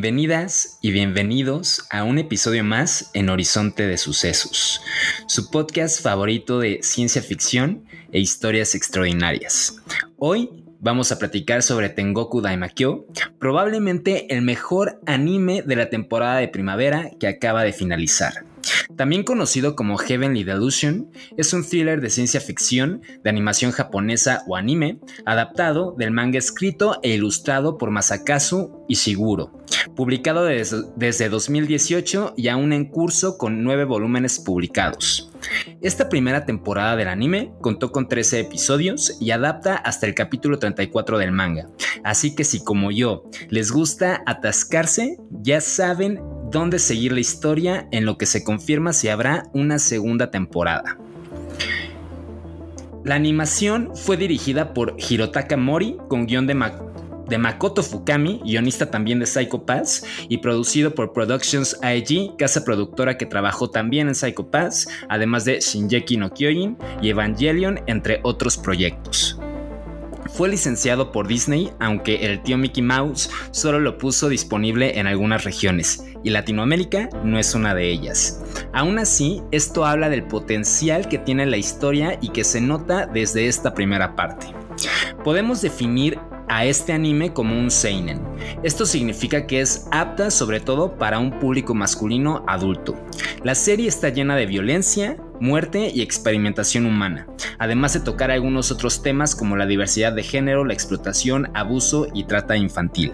Bienvenidas y bienvenidos a un episodio más en Horizonte de Sucesos, su podcast favorito de ciencia ficción e historias extraordinarias. Hoy vamos a platicar sobre Tengoku Daimakyo, probablemente el mejor anime de la temporada de primavera que acaba de finalizar. También conocido como Heavenly Delusion, es un thriller de ciencia ficción de animación japonesa o anime, adaptado del manga escrito e ilustrado por Masakazu Ishiguro, publicado des- desde 2018 y aún en curso con nueve volúmenes publicados. Esta primera temporada del anime contó con 13 episodios y adapta hasta el capítulo 34 del manga, así que si como yo les gusta atascarse, ya saben dónde seguir la historia en lo que se confirma si habrá una segunda temporada. La animación fue dirigida por Hirotaka Mori con guion de, Ma- de Makoto Fukami, guionista también de Psycho Pass, y producido por Productions AEG, casa productora que trabajó también en Psycho Pass, además de Shinjeki no Kyojin y Evangelion, entre otros proyectos. Fue licenciado por Disney, aunque el tío Mickey Mouse solo lo puso disponible en algunas regiones, y Latinoamérica no es una de ellas. Aún así, esto habla del potencial que tiene la historia y que se nota desde esta primera parte. Podemos definir a este anime como un seinen. Esto significa que es apta sobre todo para un público masculino adulto. La serie está llena de violencia, muerte y experimentación humana, además de tocar algunos otros temas como la diversidad de género, la explotación, abuso y trata infantil.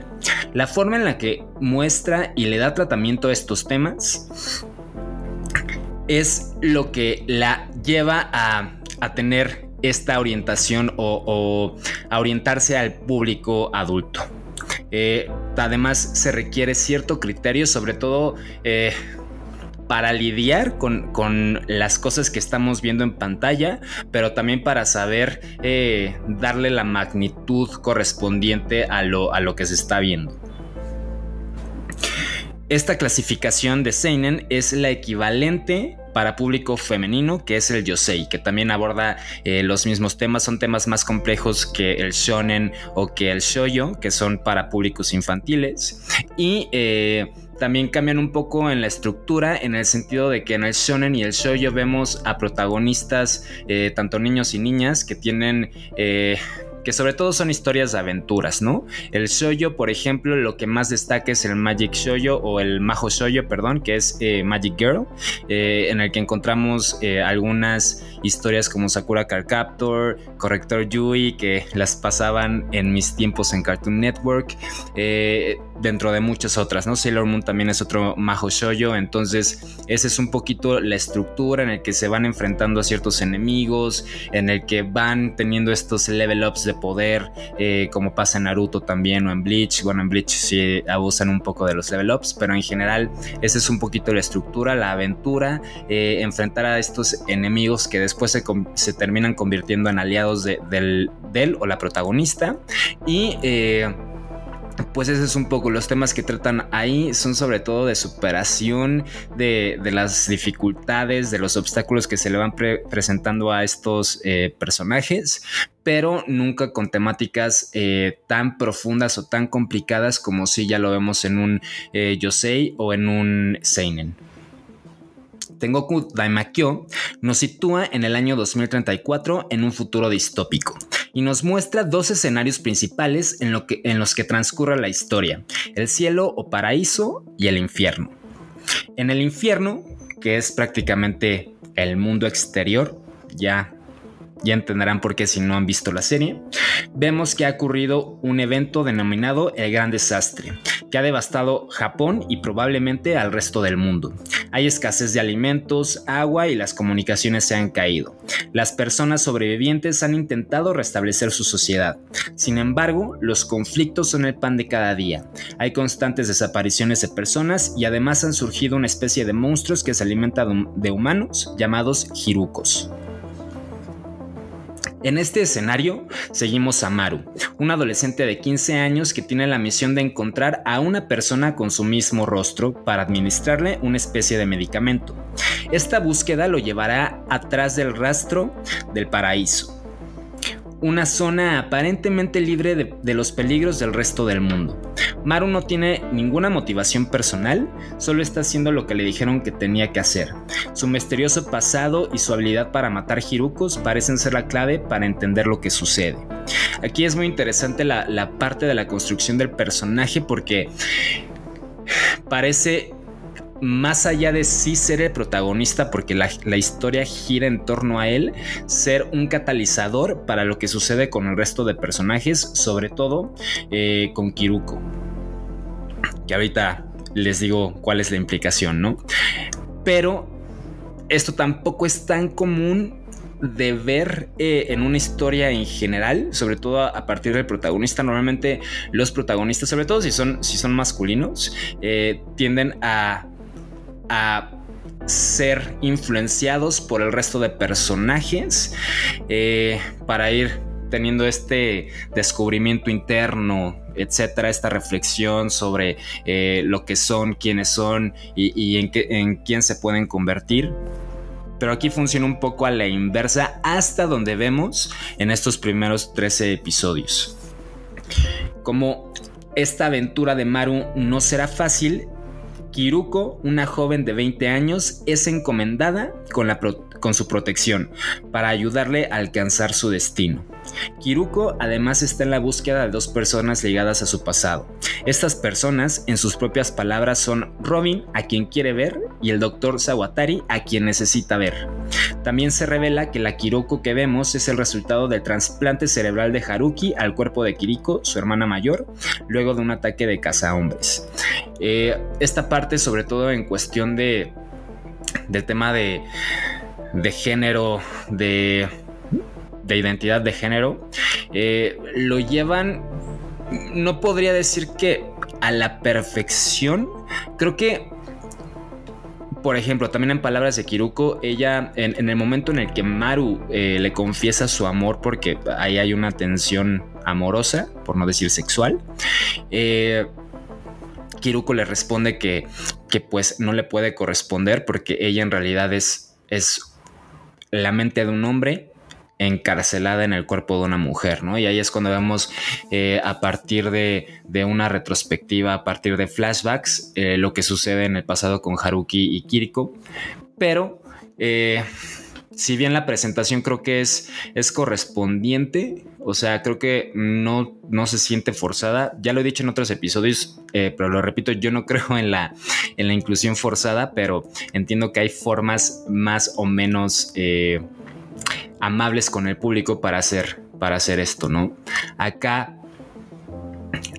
La forma en la que muestra y le da tratamiento a estos temas es lo que la lleva a, a tener esta orientación o, orientarse al público adulto. Eh, además se requiere cierto criterio, sobre todo eh, para lidiar con, con, las cosas que estamos viendo en pantalla, pero también para saber eh, darle la magnitud correspondiente a lo, a lo que se está viendo. Esta clasificación de Seinen es la equivalente para público femenino, que es el Yosei, que también aborda eh, los mismos temas, son temas más complejos que el shonen o que el shoyo, que son para públicos infantiles. Y eh, también cambian un poco en la estructura, en el sentido de que en el shonen y el shoyo vemos a protagonistas, eh, tanto niños y niñas, que tienen que sobre todo son historias de aventuras, ¿no? El shoyo, por ejemplo, lo que más destaca es el Magic Shoyo o el Majo Shoyo, perdón, que es eh, Magic Girl, eh, en el que encontramos eh, algunas historias como Sakura Card Captor, Corrector Yui, que las pasaban en mis tiempos en Cartoon Network, dentro de muchas otras, ¿no? Sailor Moon también es otro Majo Shoyo, entonces esa es un poquito la estructura en el que se van enfrentando a ciertos enemigos, en el que van teniendo estos level ups de poder, eh, como pasa en Naruto también o en Bleach. Bueno, en Bleach sí abusan un poco de los level ups, pero en general esa es un poquito la estructura, la aventura, eh, enfrentar a estos enemigos que después se, terminan convirtiendo en aliados de, del, del, o la protagonista. Y eh, pues ese es un poco los temas que tratan ahí son sobre todo de superación de, de las dificultades de los obstáculos que se le van pre presentando a estos eh, personajes pero nunca con temáticas eh, tan profundas o tan complicadas como si ya lo vemos en un eh, Yosei o en un Seinen. Tengoku Daimakyo nos sitúa en el año 2034 en un futuro distópico y nos muestra dos escenarios principales en, en los que transcurre la historia, el cielo o paraíso y el infierno. En el infierno, que es prácticamente el mundo exterior, ya ya entenderán por qué si no han visto la serie, vemos que ha ocurrido un evento denominado el Gran Desastre, que ha devastado Japón y probablemente al resto del mundo. Hay escasez de alimentos, agua y las comunicaciones se han caído. Las personas sobrevivientes han intentado restablecer su sociedad. Sin embargo, los conflictos son el pan de cada día. Hay constantes desapariciones de personas y además han surgido una especie de monstruos que se alimentan de humanos llamados jirucos. En este escenario seguimos a Maru, un adolescente de 15 años que tiene la misión de encontrar a una persona con su mismo rostro para administrarle una especie de medicamento. Esta búsqueda lo llevará atrás del rastro del paraíso, una zona aparentemente libre de, los peligros del resto del mundo. Maru no tiene ninguna motivación personal, solo está haciendo lo que le dijeron que tenía que hacer. Su misterioso pasado y su habilidad para matar Hirukos parecen ser la clave para entender lo que sucede. Aquí es muy interesante la parte de la construcción del personaje porque parece más allá de sí ser el protagonista, porque la, historia gira en torno a él, ser un catalizador para lo que sucede con el resto de personajes, sobre todo eh, con Kiruko. Que ahorita les digo cuál es la implicación, ¿no? Pero esto tampoco es tan común de ver eh, en una historia en general, sobre todo a, partir del protagonista. Normalmente los protagonistas, sobre todo si son, si son masculinos, eh, tienden a a ser influenciados por el resto de personajes eh, para ir teniendo este descubrimiento interno, etcétera, esta reflexión sobre eh, lo que son, quiénes son y, en, en quién se pueden convertir. Pero aquí funciona un poco a la inversa hasta donde vemos en estos primeros 13 episodios. Como esta aventura de Maru no será fácil, Kiruko, una joven de 20 años, es encomendada con, la con su protección para ayudarle a alcanzar su destino. Kiruko además está en la búsqueda de dos personas ligadas a su pasado. Estas personas, en sus propias palabras, son Robin, a quien quiere ver, y el Dr. Sawatari, a quien necesita ver. También se revela que la Kiruko que vemos es el resultado del trasplante cerebral de Haruki al cuerpo de Kiriko, su hermana mayor, luego de un ataque de cazahombres. Eh, esta parte, sobre todo en cuestión de del tema de, de género, de de identidad de género, eh, lo llevan, no podría decir que a la perfección, creo que por ejemplo, también en palabras de Kiruko, ella en, el momento en el que Maru eh, le confiesa su amor, porque ahí hay una tensión amorosa, por no decir sexual, eh, Kiruko le responde que, que, pues no le puede corresponder porque ella en realidad es, es la mente de un hombre encarcelada en el cuerpo de una mujer, ¿no? Y ahí es cuando vemos eh, a partir de, una retrospectiva, a partir de flashbacks, eh, lo que sucede en el pasado con Haruki y Kiriko. Pero, eh, si bien la presentación creo que es, es correspondiente, o sea, creo que no, no se siente forzada. Ya lo he dicho en otros episodios, pero lo repito, yo no creo en la, en la inclusión forzada, pero entiendo que hay formas más o menos amables con el público para hacer, para hacer esto, ¿no? Acá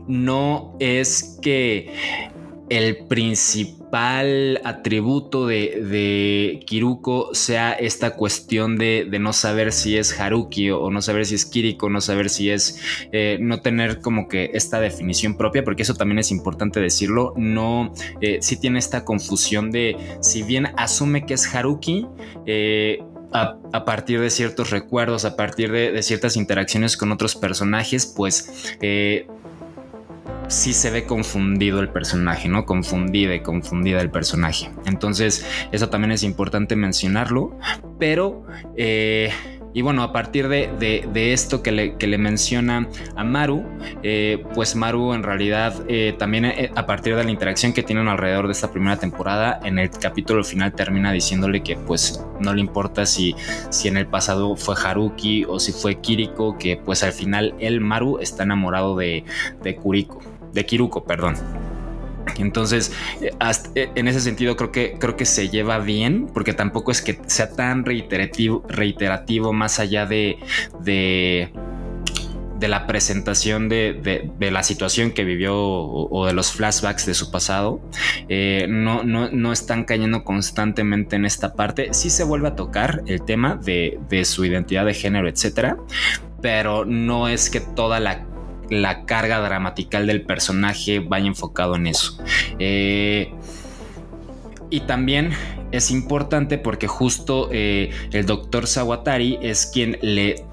no es que el principal atributo de, Kiruko sea esta cuestión de, no saber si es Haruki o, no saber si es Kiriko, no saber si es eh, no tener como que esta definición propia, porque eso también es importante decirlo. No, eh, si tiene esta confusión de si bien asume que es Haruki, eh, a, partir de ciertos recuerdos, a partir de, ciertas interacciones con otros personajes, pues eh, sí se ve confundido el personaje, ¿no? Confundida y confundida el personaje. Entonces, eso también es importante mencionarlo, pero... Eh, y bueno, a partir de, esto que le, menciona a Maru, eh, pues Maru en realidad eh, también a partir de la interacción que tienen alrededor de esta primera temporada, en el capítulo final termina diciéndole que pues no le importa si, si en el pasado fue Haruki o si fue Kiriko, que pues al final él, Maru, está enamorado de, de Kuriko, de Kiruko, perdón. Entonces, eh, eh, en ese sentido creo que, creo que se lleva bien, porque tampoco es que sea tan reiterativo, reiterativo más allá de, de de la presentación de, la situación que vivió o, de los flashbacks de su pasado. Eh, no, no, están cayendo constantemente en esta parte. Sí se vuelve a tocar el tema de, su identidad de género, etcétera, pero no es que toda la, carga dramatical del personaje vaya enfocado en eso. Eh, y también es importante porque justo eh, el doctor Sawatari es quien le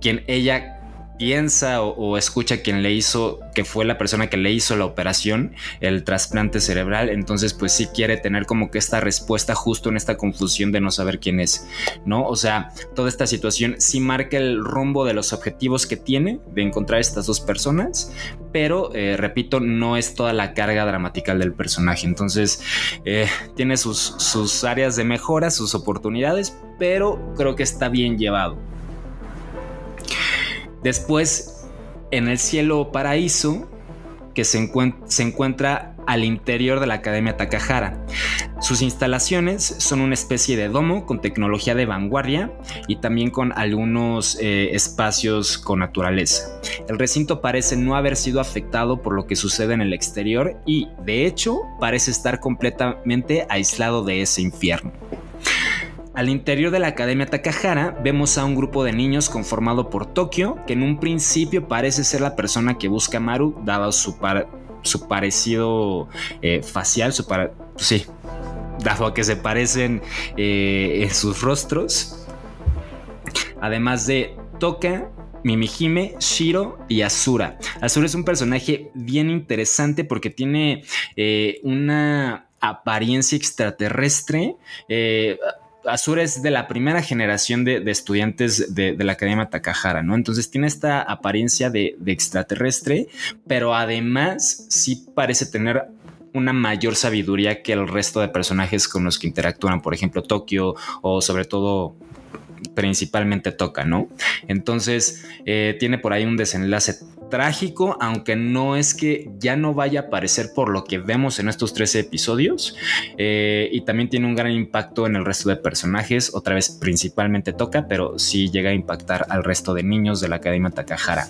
quien ella piensa o, escucha quien le hizo, que fue la persona que le hizo la operación, el trasplante cerebral, entonces pues sí quiere tener como que esta respuesta justo en esta confusión de no saber quién es, ¿no? O sea, toda esta situación sí marca el rumbo de los objetivos que tiene de encontrar estas dos personas, pero eh, repito, no es toda la carga dramática del personaje, entonces eh, tiene sus, sus áreas de mejora, sus oportunidades, pero creo que está bien llevado. Después, en el cielo paraíso, que se, encuentra al interior de la Academia Takahara. Sus instalaciones son una especie de domo con tecnología de vanguardia y también con algunos eh, espacios con naturaleza. El recinto parece no haber sido afectado por lo que sucede en el exterior y, de hecho, parece estar completamente aislado de ese infierno. Al interior de la Academia Takahara vemos a un grupo de niños conformado por Tokio, que en un principio parece ser la persona que busca a Maru, dado su, parecido eh, facial, su sí, dado que se parecen eh, en sus rostros. Además de Toka, Mimihime, Shiro y Asura. Asura es un personaje bien interesante porque tiene eh, una apariencia extraterrestre. Azura es de la primera generación de, estudiantes de, la Academia Takahara, ¿no? Entonces tiene esta apariencia de, extraterrestre, pero además sí parece tener una mayor sabiduría que el resto de personajes con los que interactúan, por ejemplo, Tokio o sobre todo principalmente Toca, ¿no? Entonces eh, tiene por ahí un desenlace trágico, aunque no es que ya no vaya a aparecer por lo que vemos en estos 13 episodios. Eh, y también tiene un gran impacto en el resto de personajes, otra vez principalmente toca, pero sí llega a impactar al resto de niños de la Academia Takahara.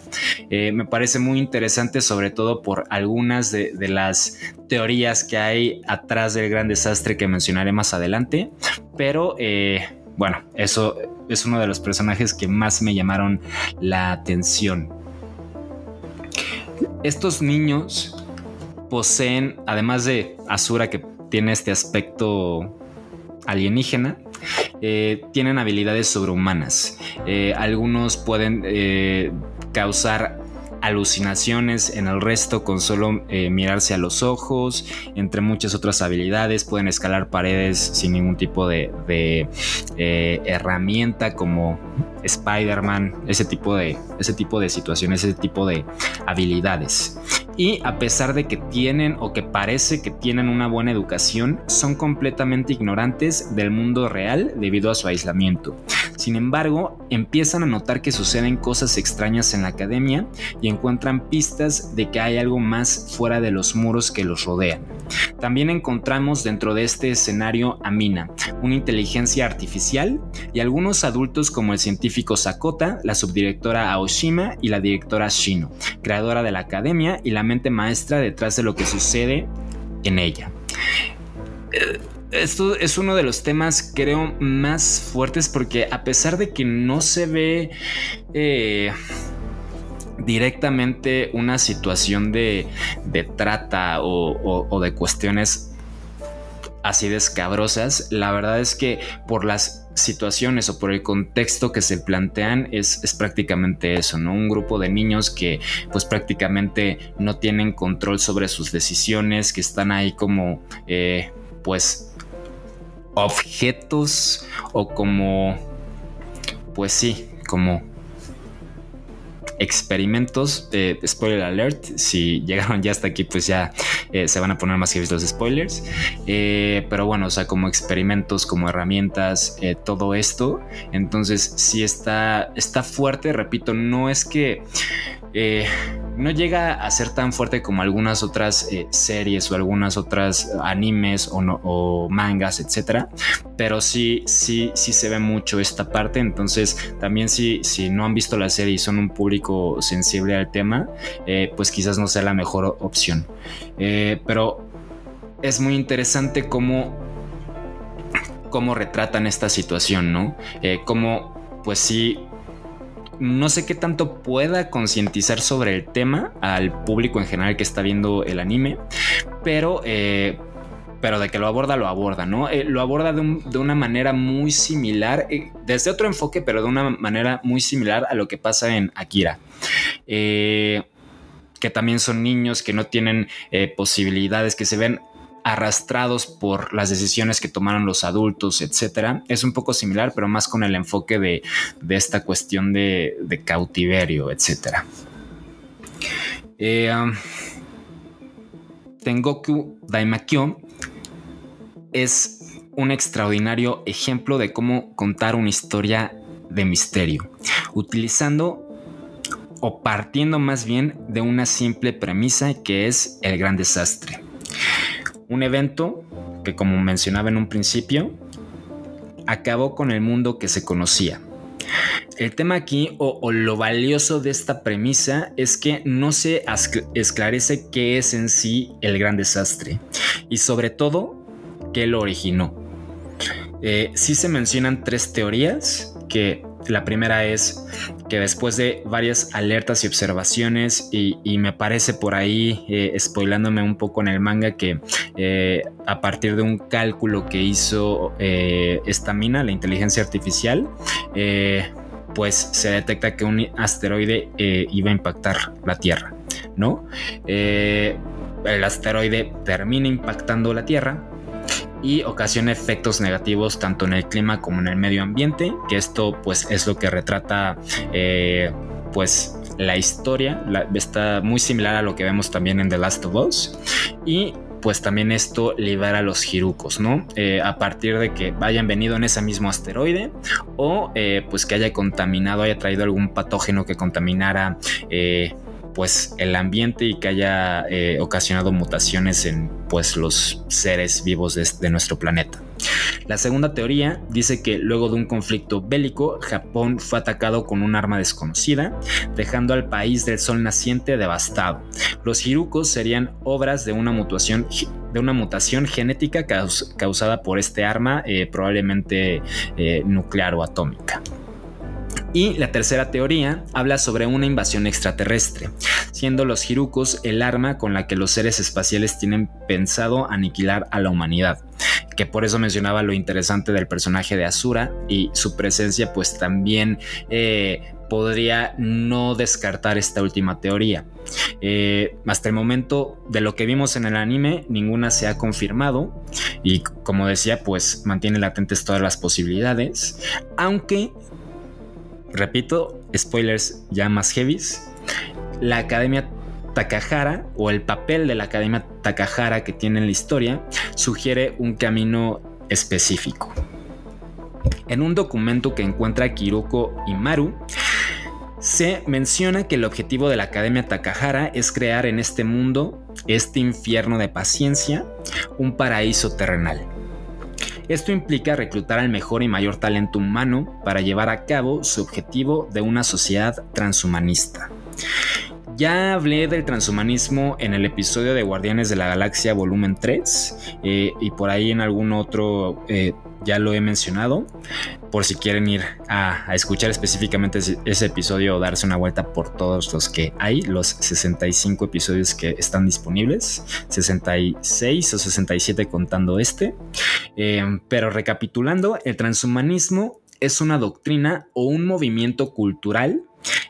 Eh, me parece muy interesante, sobre todo por algunas de, las teorías que hay atrás del gran desastre que mencionaré más adelante, pero eh, bueno, eso es uno de los personajes que más me llamaron la atención. Estos niños poseen, además de Azura que tiene este aspecto alienígena, eh, tienen habilidades sobrehumanas. Eh, algunos pueden eh, causar alucinaciones en el resto con solo mirarse a los ojos, entre muchas otras habilidades, pueden escalar paredes sin ningún tipo de, de herramienta como Spider-Man, ese tipo de ese tipo de situaciones, ese tipo de habilidades. Y a pesar de que tienen o que parece que tienen una buena educación, son completamente ignorantes del mundo real debido a su aislamiento. Sin embargo, empiezan a notar que suceden cosas extrañas en la academia y encuentran pistas de que hay algo más fuera de los muros que los rodean. También encontramos dentro de este escenario a Mina, una inteligencia artificial, y algunos adultos como el científico Sakota, la subdirectora Aoshima y la directora Shino, creadora de la academia y la mente maestra detrás de lo que sucede en ella. Eh, esto es uno de los temas creo más fuertes porque a pesar de que no se ve eh, directamente una situación de, trata o, de cuestiones así de escabrosas, la verdad es que por las situaciones o por el contexto que se plantean es, prácticamente eso, ¿no? Un grupo de niños que pues prácticamente no tienen control sobre sus decisiones, que están ahí como eh, pues objetos o como pues sí, como experimentos. de spoiler alert, si llegaron ya hasta aquí, pues ya eh, se van a poner más que los spoilers. Eh, pero bueno, o sea, como experimentos, como herramientas, eh, todo esto. Entonces, sí está, está fuerte, repito, no es que no llega a ser tan fuerte como algunas otras eh, series o algunas otras animes o, mangas, etcétera. Pero sí, sí, sí se ve mucho esta parte. Entonces, también si, si no han visto la serie y son un público sensible al tema, eh, pues quizás no sea la mejor opción. Eh, pero es muy interesante cómo, cómo retratan esta situación, ¿no? Cómo, pues sí, no sé qué tanto pueda concientizar sobre el tema al público en general que está viendo el anime, pero, eh, pero de que lo aborda, lo aborda, ¿no? Eh, lo aborda de, de una manera muy similar, eh, desde otro enfoque, pero de una manera muy similar a lo que pasa en Akira. Que también son niños que no tienen posibilidades, que se ven arrastrados por las decisiones que tomaron los adultos, etcétera. Es un poco similar, pero más con el enfoque de, esta cuestión de, de cautiverio, etcétera. Eh, um, Tengoku Daimakyo es un extraordinario ejemplo de cómo contar una historia de misterio, utilizando o partiendo más bien de una simple premisa que es el gran desastre. Un evento que, como mencionaba en un principio, acabó con el mundo que se conocía. El tema aquí, o, lo valioso de esta premisa, es que no se esclarece qué es en sí el gran desastre y sobre todo qué lo originó. Eh, sí se mencionan tres teorías, que la primera es que después de varias alertas y observaciones, y, me parece por ahí, eh, spoilándome un poco en el manga, que eh, a partir de un cálculo que hizo eh, esta mina, la inteligencia artificial, eh, pues se detecta que un asteroide iba a impactar la Tierra, ¿no? El asteroide termina impactando la Tierra y ocasiona efectos negativos tanto en el clima como en el medio ambiente, que esto pues es lo que retrata eh, pues la historia, está muy similar a lo que vemos también en The Last of Us y pues también esto libera a los Hirukos, ¿no? Eh, a partir de que hayan venido en ese mismo asteroide o eh, pues que haya contaminado, haya traído algún patógeno que contaminara pues el ambiente y que haya eh, ocasionado mutaciones en pues los seres vivos de, de nuestro planeta. La segunda teoría dice que luego de un conflicto bélico, Japón fue atacado con un arma desconocida, dejando al país del sol naciente devastado. Los Hirukos serían obras de una mutación, de una mutación genética caus- causada por este arma, eh, probablemente eh, nuclear o atómica. Y la tercera teoría habla sobre una invasión extraterrestre, siendo los Hirukos el arma con la que los seres espaciales tienen pensado aniquilar a la humanidad. Que por eso mencionaba lo interesante del personaje de Asura y su presencia pues también eh, podría no descartar esta última teoría. Eh, hasta el momento de lo que vimos en el anime, ninguna se ha confirmado y como decía, pues mantiene latentes todas las posibilidades, aunque repito, spoilers ya más heavies, la Academia Takahara o el papel de la Academia Takahara que tiene en la historia sugiere un camino específico. En un documento que encuentra Kiroko y Maru, se menciona que el objetivo de la Academia Takahara es crear en este mundo, este infierno de paciencia, un paraíso terrenal. Esto implica reclutar al mejor y mayor talento humano para llevar a cabo su objetivo de una sociedad transhumanista. Ya hablé del transhumanismo en el episodio de Guardianes de la Galaxia volumen 3 eh, y por ahí en algún otro eh, ya lo he mencionado. Por si quieren ir a, escuchar específicamente ese, episodio o darse una vuelta por todos los que hay, los 65 episodios que están disponibles, 66 o 67 contando este. Eh, pero recapitulando, el transhumanismo es una doctrina o un movimiento cultural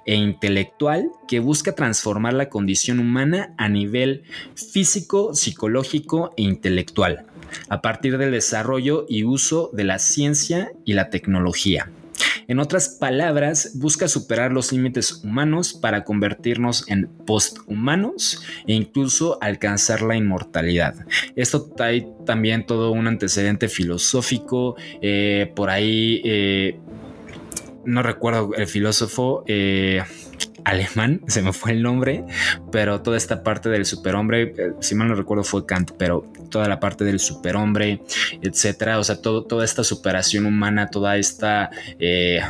e intelectual que busca transformar la condición humana a nivel físico, psicológico e intelectual, a partir del desarrollo y uso de la ciencia y la tecnología. En otras palabras, busca superar los límites humanos para convertirnos en posthumanos e incluso alcanzar la inmortalidad. Esto trae también todo un antecedente filosófico, eh, por ahí... Eh, no recuerdo el filósofo, eh, alemán, se me fue el nombre, pero toda esta parte del superhombre, eh, si mal no recuerdo fue Kant, pero toda la parte del superhombre, etcétera, o sea, todo, toda esta superación humana, toda esta... Eh,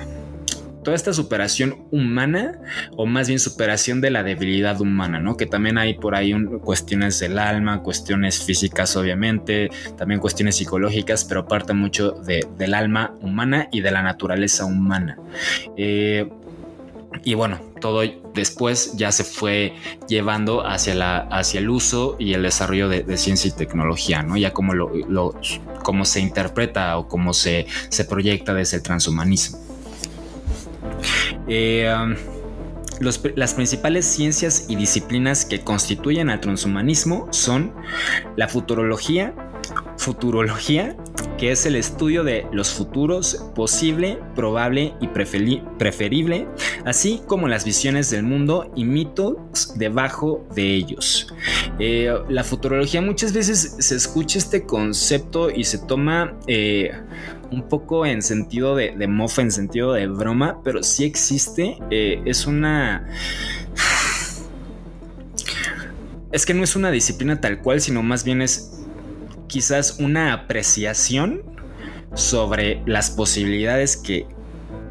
toda esta superación humana o más bien superación de la debilidad humana, ¿no? Que también hay por ahí cuestiones del alma, cuestiones físicas obviamente, también cuestiones psicológicas, pero parte mucho del alma humana y de la naturaleza humana. Eh, y bueno, todo después ya se fue llevando hacia, la, hacia el uso y el desarrollo de, ciencia y tecnología, ¿no? Ya como, lo, como se interpreta o cómo se, se proyecta desde el transhumanismo. Eh, um, las principales ciencias y disciplinas que constituyen al transhumanismo son la futurología, futurología, que es el estudio de los futuros posible, probable y preferible, así como las visiones del mundo y mitos debajo de ellos. Eh, la futurología muchas veces se escucha este concepto y se toma eh, un poco en sentido de, mofa, en sentido de broma, pero sí existe. Eh, es una... Es que no es una disciplina tal cual, sino más bien es quizás una apreciación sobre las posibilidades que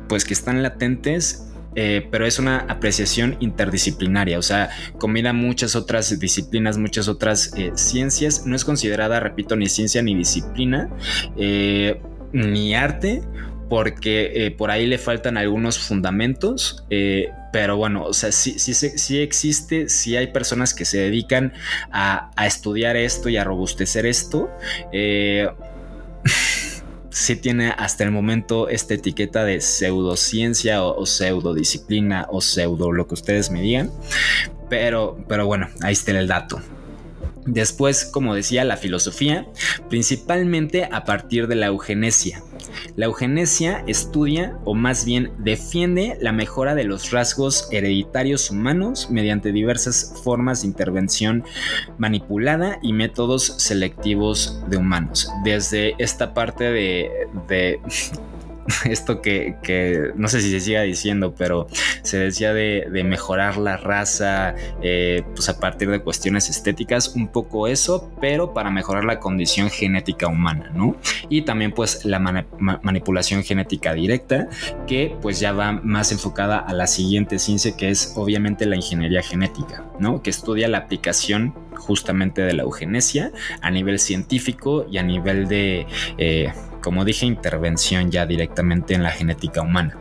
pues que están latentes eh, pero es una apreciación interdisciplinaria, o sea, combina muchas otras disciplinas, muchas otras eh, ciencias, no es considerada, repito, ni ciencia ni disciplina, ni arte, porque eh, por ahí le faltan algunos fundamentos, eh, pero bueno, o sea, sí, sí, sí, existe, sí hay personas que se dedican a, estudiar esto y a robustecer esto. Eh, sí tiene hasta el momento esta etiqueta de pseudociencia o, o pseudodisciplina o pseudo, lo que ustedes me digan, pero, pero bueno, ahí está el dato. Después, como decía, la filosofía, principalmente a partir de la eugenesia. La eugenesia estudia o más bien defiende la mejora de los rasgos hereditarios humanos mediante diversas formas de intervención manipulada y métodos selectivos de humanos. Desde esta parte de, de esto que, no sé si se siga diciendo, pero se decía de, mejorar la raza, eh, pues a partir de cuestiones estéticas, un poco eso, pero para mejorar la condición genética humana, ¿no? Y también pues la manipulación genética directa, que pues ya va más enfocada a la siguiente ciencia, que es obviamente la ingeniería genética, ¿no? Que estudia la aplicación justamente de la eugenesia a nivel científico y a nivel de... Eh, como dije, intervención ya directamente en la genética humana.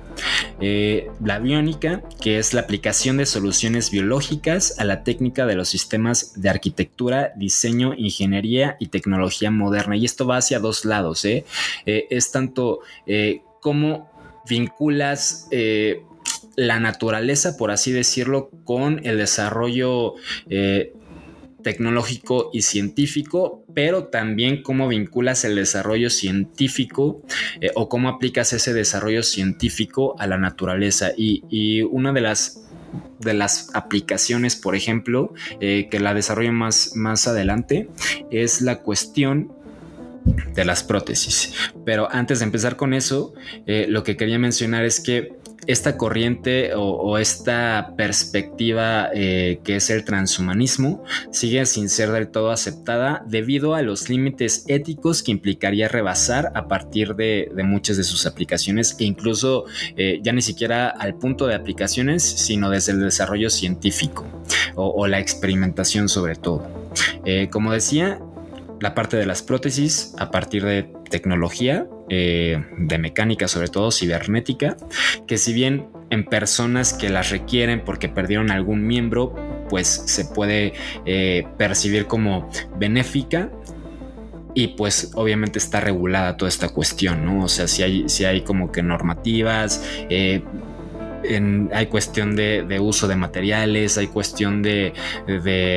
Eh, la biónica, que es la aplicación de soluciones biológicas a la técnica de los sistemas de arquitectura, diseño, ingeniería y tecnología moderna. Y esto va hacia dos lados. ¿eh? Eh, es tanto cómo vinculas la naturaleza, por así decirlo, con el desarrollo tecnológico y científico, pero también cómo vinculas el desarrollo científico eh, o cómo aplicas ese desarrollo científico a la naturaleza. Y, una de las de las aplicaciones, por ejemplo, eh, que la desarrollo más, más adelante, es la cuestión de las prótesis. Pero antes de empezar con eso, eh, lo que quería mencionar es que esta corriente o, esta perspectiva eh, que es el transhumanismo sigue sin ser del todo aceptada debido a los límites éticos que implicaría rebasar a partir de, muchas de sus aplicaciones e incluso eh, ya ni siquiera al punto de aplicaciones, sino desde el desarrollo científico o, la experimentación sobre todo. Como decía, la parte de las prótesis a partir de tecnología, eh, de mecánica sobre todo, cibernética, que si bien en personas que las requieren porque perdieron algún miembro, pues se puede eh, percibir como benéfica, y pues obviamente está regulada toda esta cuestión, ¿no? O sea, si hay, si hay como que normativas, eh, hay cuestión de, uso de materiales, hay cuestión de,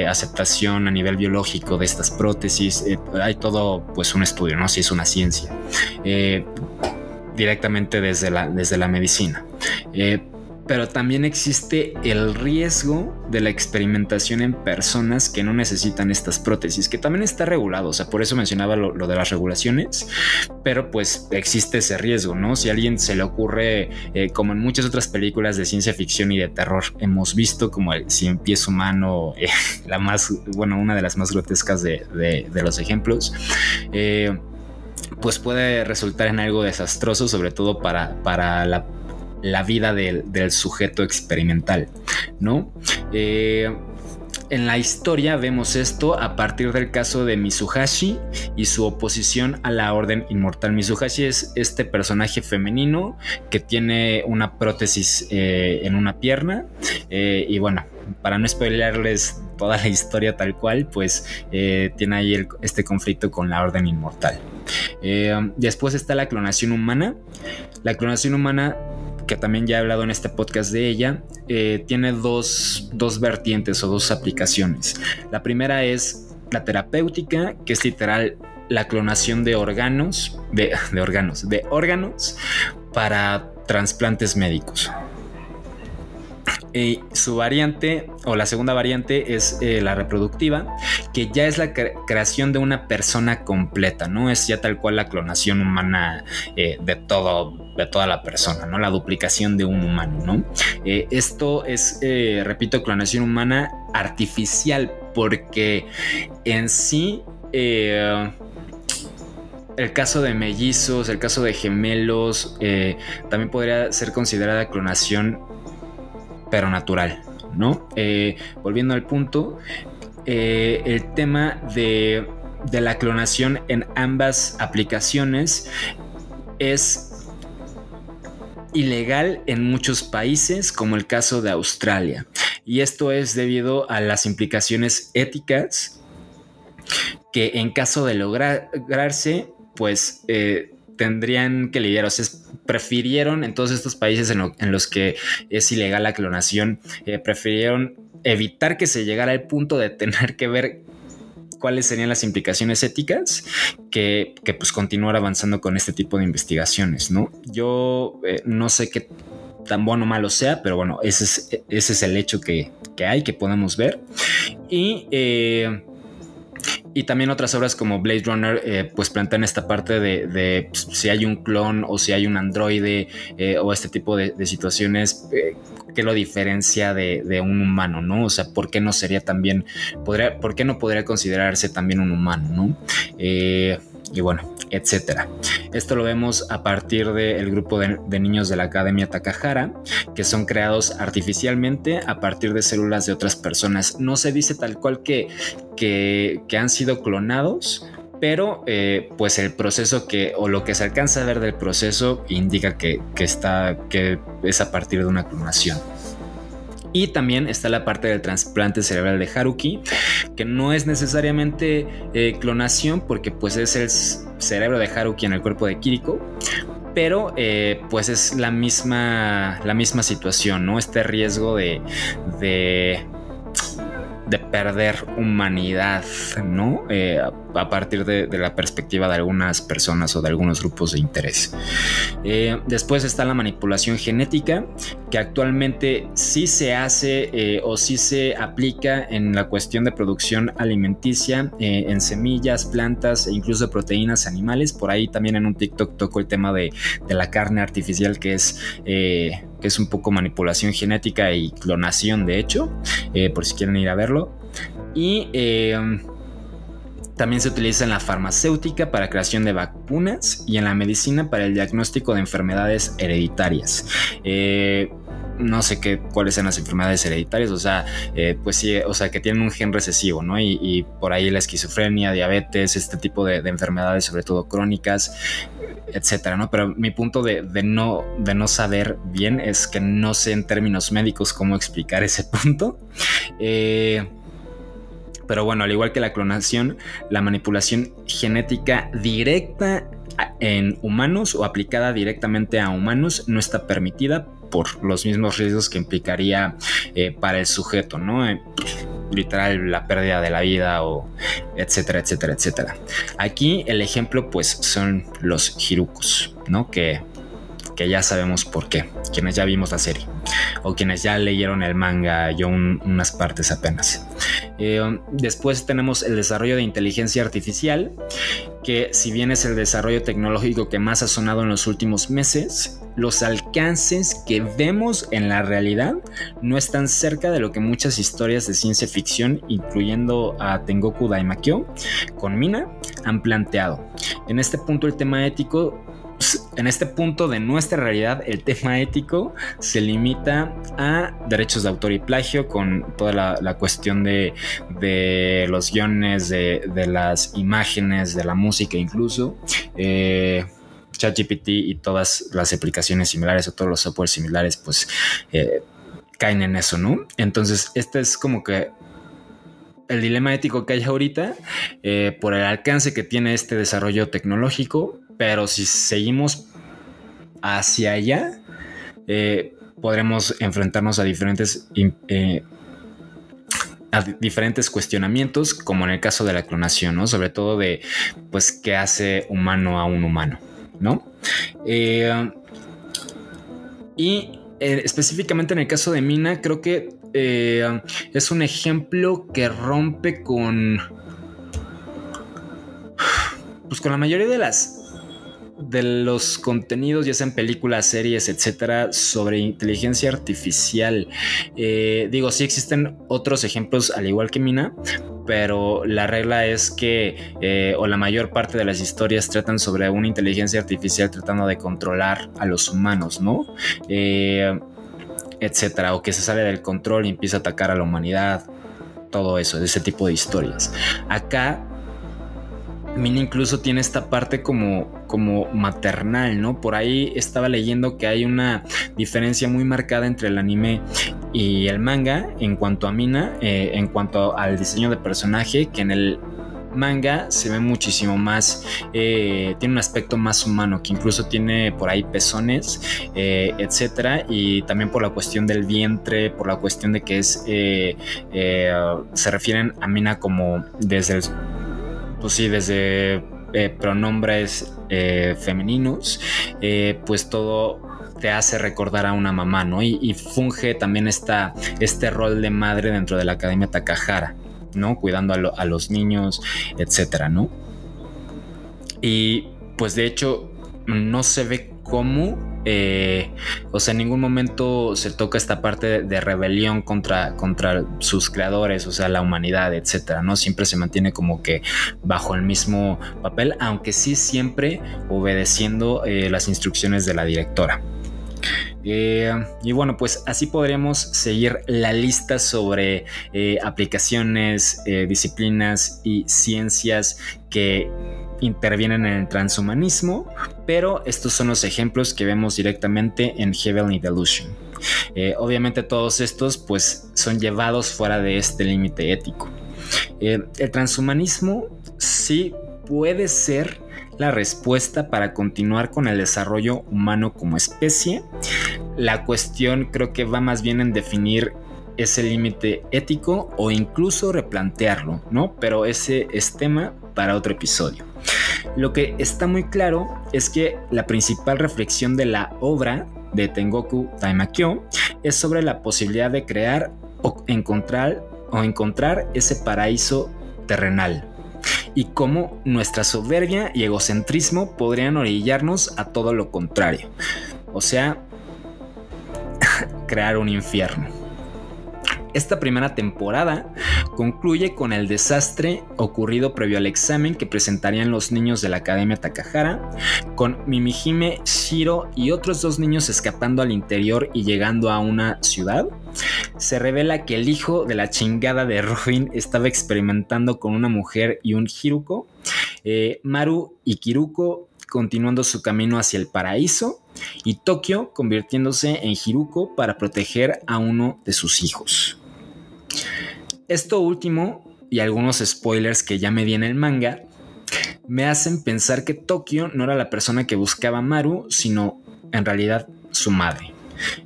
aceptación a nivel biológico de estas prótesis, eh, hay todo pues un estudio, ¿no? Si es una ciencia, eh, directamente desde la, desde la medicina. Eh, pero también existe el riesgo de la experimentación en personas que no necesitan estas prótesis, que también está regulado, o sea, por eso mencionaba lo, de las regulaciones, pero pues existe ese riesgo, ¿no? Si a alguien se le ocurre, eh, como en muchas otras películas de ciencia ficción y de terror, hemos visto como el cien pies humano, eh, la más, bueno, una de las más grotescas de, los ejemplos. Eh, pues puede resultar en algo desastroso, sobre todo para, para la la vida del, sujeto experimental, ¿no? Eh, en la historia vemos esto a partir del caso de Mizuhashi y su oposición a la Orden Inmortal. Mizuhashi es este personaje femenino que tiene una prótesis eh, en una pierna eh, y bueno, para no spoilerles toda la historia tal cual, pues tiene ahí este conflicto con la Orden Inmortal. después está la clonación humana. La clonación humana que también ya he hablado en este podcast de ella, eh, tiene dos, vertientes o dos aplicaciones. La primera es la terapéutica, que es literal la clonación de órganos, de, de órganos, de órganos para trasplantes médicos. Y su variante o la segunda variante es eh, la reproductiva, que ya es la creación de una persona completa, no es ya tal cual la clonación humana eh, de todo, de toda la persona, no la duplicación de un humano, ¿no? Eh, esto es, repito, clonación humana artificial, porque en sí el caso de mellizos, el caso de gemelos, también podría ser considerada clonación pero natural, ¿no? Eh, volviendo al punto, eh, el tema de, de la clonación en ambas aplicaciones es ilegal en muchos países, como el caso de Australia. Y esto es debido a las implicaciones éticas que en caso de lograrse, pues eh, tendrían que lidiar. O sea, prefirieron en todos estos países en, los que es ilegal la clonación, eh, prefirieron evitar que se llegara al punto de tener que ver cuáles serían las implicaciones éticas que, pues continuar avanzando con este tipo de investigaciones, ¿no? Yo eh, no sé qué tan bueno o malo sea, pero bueno, ese es, ese es el hecho que, hay, que podemos ver. Y eh, y también otras obras como Blade Runner, eh, pues plantean esta parte de, pues, si hay un clon o si hay un androide eh, o este tipo de, situaciones eh, que lo diferencia de, un humano, ¿no? O sea, ¿por qué no sería también, podría, por qué no podría considerarse también un humano, ¿no? y bueno, etcétera. Esto lo vemos a partir del grupo de, niños de la Academia Takahara, que son creados artificialmente a partir de células de otras personas. No se dice tal cual que, que, han sido clonados, pero eh, pues el proceso que o lo que se alcanza a ver del proceso indica que, que, está que es a partir de una clonación. Y también está la parte del trasplante cerebral de Haruki, que no es necesariamente eh, clonación porque pues es el cerebro de Haruki en el cuerpo de Kiriko, pero eh, pues es la misma, la misma situación, ¿no? Este riesgo de, de de perder humanidad, ¿no? Eh, a partir de, la perspectiva de algunas personas o de algunos grupos de interés. Eh, después está la manipulación genética, que actualmente sí se hace eh, o sí se aplica en la cuestión de producción alimenticia, en semillas, plantas e incluso proteínas animales. Por ahí también en un TikTok toco el tema de la carne artificial, que es que es un poco manipulación genética y clonación, de hecho, eh, por si quieren ir a verlo. Y eh, también se utiliza en la farmacéutica para creación de vacunas y en la medicina para el diagnóstico de enfermedades hereditarias. Eh, no sé qué, cuáles son las enfermedades hereditarias, o sea, pues sí, o sea, que tienen un gen recesivo, ¿no? Y, por ahí la esquizofrenia, diabetes, este tipo de enfermedades, sobre todo crónicas, etcétera, ¿no? Pero mi punto de, no, de no saber bien es que no sé en términos médicos cómo explicar ese punto. Eh, pero bueno, al igual que la clonación, la manipulación genética directa en humanos o aplicada directamente a humanos no está permitida por los mismos riesgos que implicaría eh, para el sujeto, ¿no? Eh, literal la pérdida de la vida o etcétera, etcétera, etcétera. Aquí el ejemplo pues son los hirukus, ¿no? Que, que ya sabemos por qué. quienes ya vimos la serie o quienes ya leyeron el manga, yo unas partes apenas. Eh, después tenemos el desarrollo de inteligencia artificial, que si bien es el desarrollo tecnológico que más ha sonado en los últimos meses, los alcances que vemos en la realidad no están cerca de lo que muchas historias de ciencia ficción, incluyendo a Tengoku Daimakyo, con Mina, han planteado. En este punto el tema ético en este punto de nuestra realidad, el tema ético se limita a derechos de autor y plagio con toda la, cuestión de, los guiones, de, las imágenes, de la música incluso. Eh, ChatGPT y todas las aplicaciones similares o todos los softwares similares, pues eh, caen en eso, ¿no? Entonces, este es como que el dilema ético que hay ahorita eh, por el alcance que tiene este desarrollo tecnológico, pero si seguimos hacia allá, eh, podremos enfrentarnos a diferentes, eh, a diferentes cuestionamientos, como en el caso de la clonación, ¿no? Sobre todo de, pues, qué hace humano a un humano, ¿no? Eh, y específicamente en el caso de Mina, creo que es un ejemplo que rompe con... Pues con la mayoría de las de los contenidos, ya sean películas, series, etcétera, sobre inteligencia artificial. Eh, digo, sí existen otros ejemplos, al igual que Mina, pero la regla es que, eh, o la mayor parte de las historias tratan sobre una inteligencia artificial tratando de controlar a los humanos, ¿no? Eh, etcétera, o que se sale del control y empieza a atacar a la humanidad, todo eso, ese tipo de historias. Acá Mina incluso tiene esta parte como, como maternal, ¿no? Por ahí estaba leyendo que hay una diferencia muy marcada entre el anime y el manga en cuanto a Mina, eh, en cuanto al diseño de personaje, que en el manga se ve muchísimo más, eh, tiene un aspecto más humano, que incluso tiene por ahí pezones, eh, etcétera, y también por la cuestión del vientre, por la cuestión de que es, se refieren a Mina como desde el pues sí, desde eh, pronombres eh, femeninos, eh, pues todo te hace recordar a una mamá, ¿no? Y, funge también esta, este rol de madre dentro de la Academia Takahara, ¿no? Cuidando a, a los niños, etcétera, ¿no? Y pues de hecho no se ve cómo eh, o sea, en ningún momento se toca esta parte de, rebelión contra, contra sus creadores, o sea, la humanidad, etcétera, ¿no? Siempre se mantiene como que bajo el mismo papel, aunque sí siempre obedeciendo eh, las instrucciones de la directora. Eh, y bueno, pues así podríamos seguir la lista sobre aplicaciones, disciplinas y ciencias que intervienen en el transhumanismo, pero estos son los ejemplos que vemos directamente en Heavenly Delusion. Eh, obviamente todos estos pues son llevados fuera de este límite ético. Eh, el transhumanismo sí puede ser la respuesta para continuar con el desarrollo humano como especie. La cuestión creo que va más bien en definir ese límite ético o incluso replantearlo, ¿no? Pero ese es tema para otro episodio. Lo que está muy claro es que la principal reflexión de la obra de Tengoku Taimakyo es sobre la posibilidad de crear o encontrar, o encontrar ese paraíso terrenal y cómo nuestra soberbia y egocentrismo podrían orillarnos a todo lo contrario, o sea, crear un infierno. Esta primera temporada concluye con el desastre ocurrido previo al examen que presentarían los niños de la Academia Takahara, con Mimihime, Shiro y otros dos niños escapando al interior y llegando a una ciudad. Se revela que el hijo de la chingada de Robin estaba experimentando con una mujer y un Hiruko. Eh, Maru y Kiruko continuando su camino hacia el paraíso y Tokio convirtiéndose en Hiruko para proteger a uno de sus hijos. Esto último y algunos spoilers que ya me di en el manga me hacen pensar que Tokio no era la persona que buscaba a Maru, sino en realidad su madre.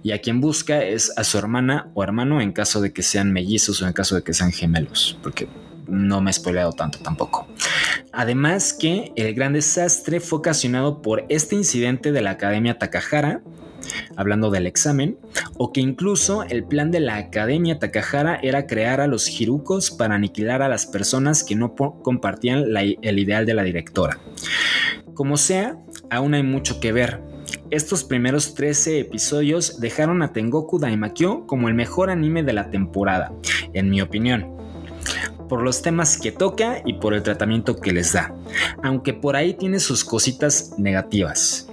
Y a quien busca es a su hermana o hermano en caso de que sean mellizos o en caso de que sean gemelos, porque no me he spoileado tanto tampoco. Además que el gran desastre fue ocasionado por este incidente de la Academia Takahara, hablando del examen, o que incluso el plan de la Academia Takahara era crear a los Hirukos para aniquilar a las personas que no compartían el ideal de la directora. Como sea, aún hay mucho que ver. Estos primeros 13 episodios dejaron a Tengoku Daimakyo como el mejor anime de la temporada, en mi opinión por los temas que toca y por el tratamiento que les da, aunque por ahí tiene sus cositas negativas.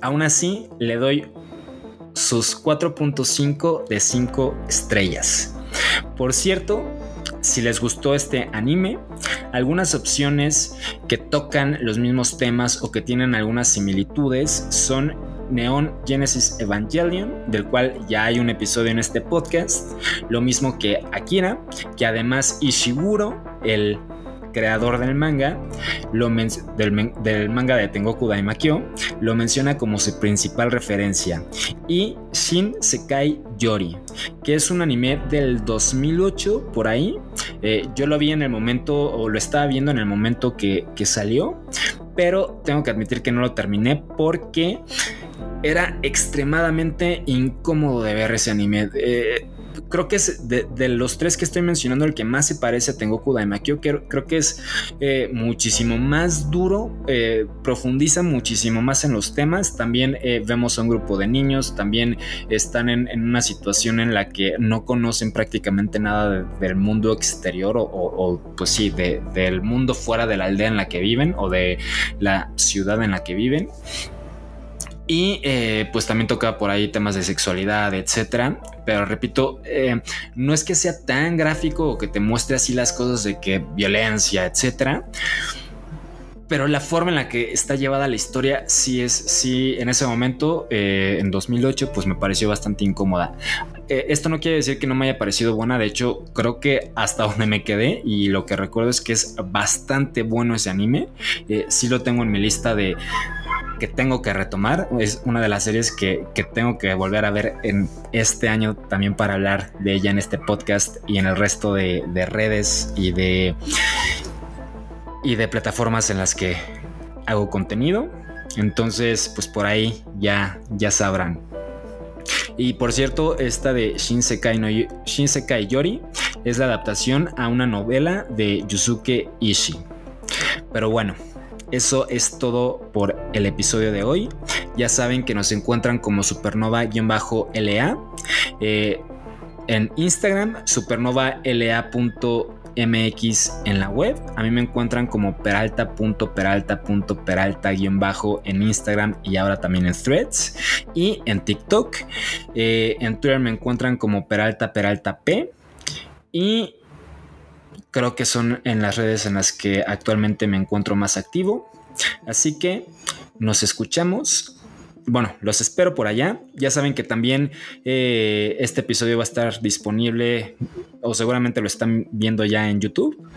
Aún así, le doy sus 4.5 de 5 estrellas. Por cierto, si les gustó este anime, algunas opciones que tocan los mismos temas o que tienen algunas similitudes son Neon Genesis Evangelion, del cual ya hay un episodio en este podcast, lo mismo que Akira, que además Ishiguro, el creador del manga, lo del, manga de Tengoku Daimakyo, lo menciona como su principal referencia. Y Shin Sekai Yori, que es un anime del 2008 por ahí. Eh, yo lo vi en el momento, o lo estaba viendo en el momento que, que salió, pero tengo que admitir que no lo terminé porque era extremadamente incómodo de ver ese anime. Eh, creo que es de, los tres que estoy mencionando el que más se parece a Tengoku Daimakyo. Creo, creo que es eh, muchísimo más duro, eh, profundiza muchísimo más en los temas. También eh, vemos a un grupo de niños, también están en, una situación en la que no conocen prácticamente nada del mundo exterior o, pues sí, del mundo fuera de la aldea en la que viven o de la ciudad en la que viven. Y eh, pues también toca por ahí temas de sexualidad, etcétera. Pero repito, eh, no es que sea tan gráfico o que te muestre así las cosas de que violencia, etcétera. Pero la forma en la que está llevada la historia sí es, sí, en ese momento, eh, en 2008, pues me pareció bastante incómoda. esto no quiere decir que no me haya parecido buena, de hecho creo que hasta donde me quedé y lo que recuerdo es que es bastante bueno ese anime. sí lo tengo en mi lista de, que tengo que retomar. Es una de las series que, tengo que volver a ver en este año también para hablar de ella en este podcast y en el resto de, redes y de, y de plataformas en las que hago contenido. Entonces, pues por ahí ya, ya sabrán. Y por cierto, esta de Shinsekai, no, Shinsekai Yori es la adaptación a una novela de Yusuke Ishii. Pero bueno, eso es todo por el episodio de hoy. Ya saben que nos encuentran como supernova-la. Eh, en Instagram, supernova.la.mx en la web. A mí me encuentran como peralta.peralta.peralta en Instagram y ahora también en Threads y en TikTok. Eh, en Twitter me encuentran como peralta peralta p y creo que son en las redes en las que actualmente me encuentro más activo. Así que nos escuchamos. Bueno, los espero por allá. Ya saben que también eh, este episodio va a estar disponible o seguramente lo están viendo ya en YouTube.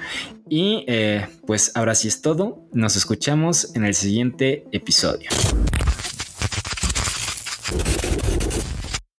Y eh, pues ahora sí es todo. Nos escuchamos en el siguiente episodio.